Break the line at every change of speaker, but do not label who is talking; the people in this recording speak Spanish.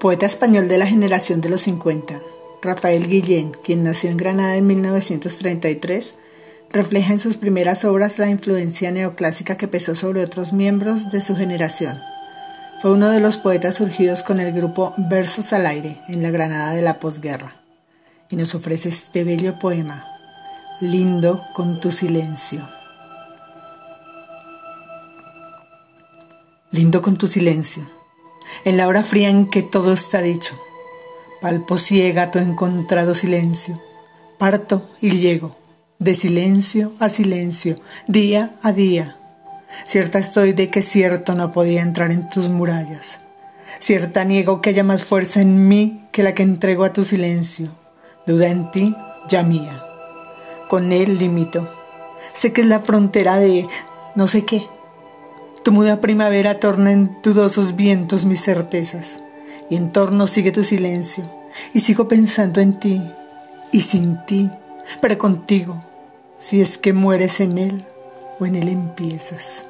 Poeta español de la generación de los 50, Rafael Guillén, quien nació en Granada en 1933, refleja en sus primeras obras la influencia neoclásica que pesó sobre otros miembros de su generación. Fue uno de los poetas surgidos con el grupo Versos al Aire en la Granada de la posguerra, y nos ofrece este bello poema, Lindo con tu silencio. Lindo con tu silencio en la hora fría en que todo está dicho. Palpo ciega tu encontrado silencio. Parto y llego, de silencio a silencio, día a día. Cierta estoy de que cierto no podía entrar en tus murallas. Cierta niego que haya más fuerza en mí que la que entrego a tu silencio. Duda en ti, ya mía. Con él limito. Sé que es la frontera de no sé qué tu muda primavera torna en dudosos vientos mis certezas, y en torno sigue tu silencio, y sigo pensando en ti, y sin ti, pero contigo, si es que mueres en él o en él empiezas.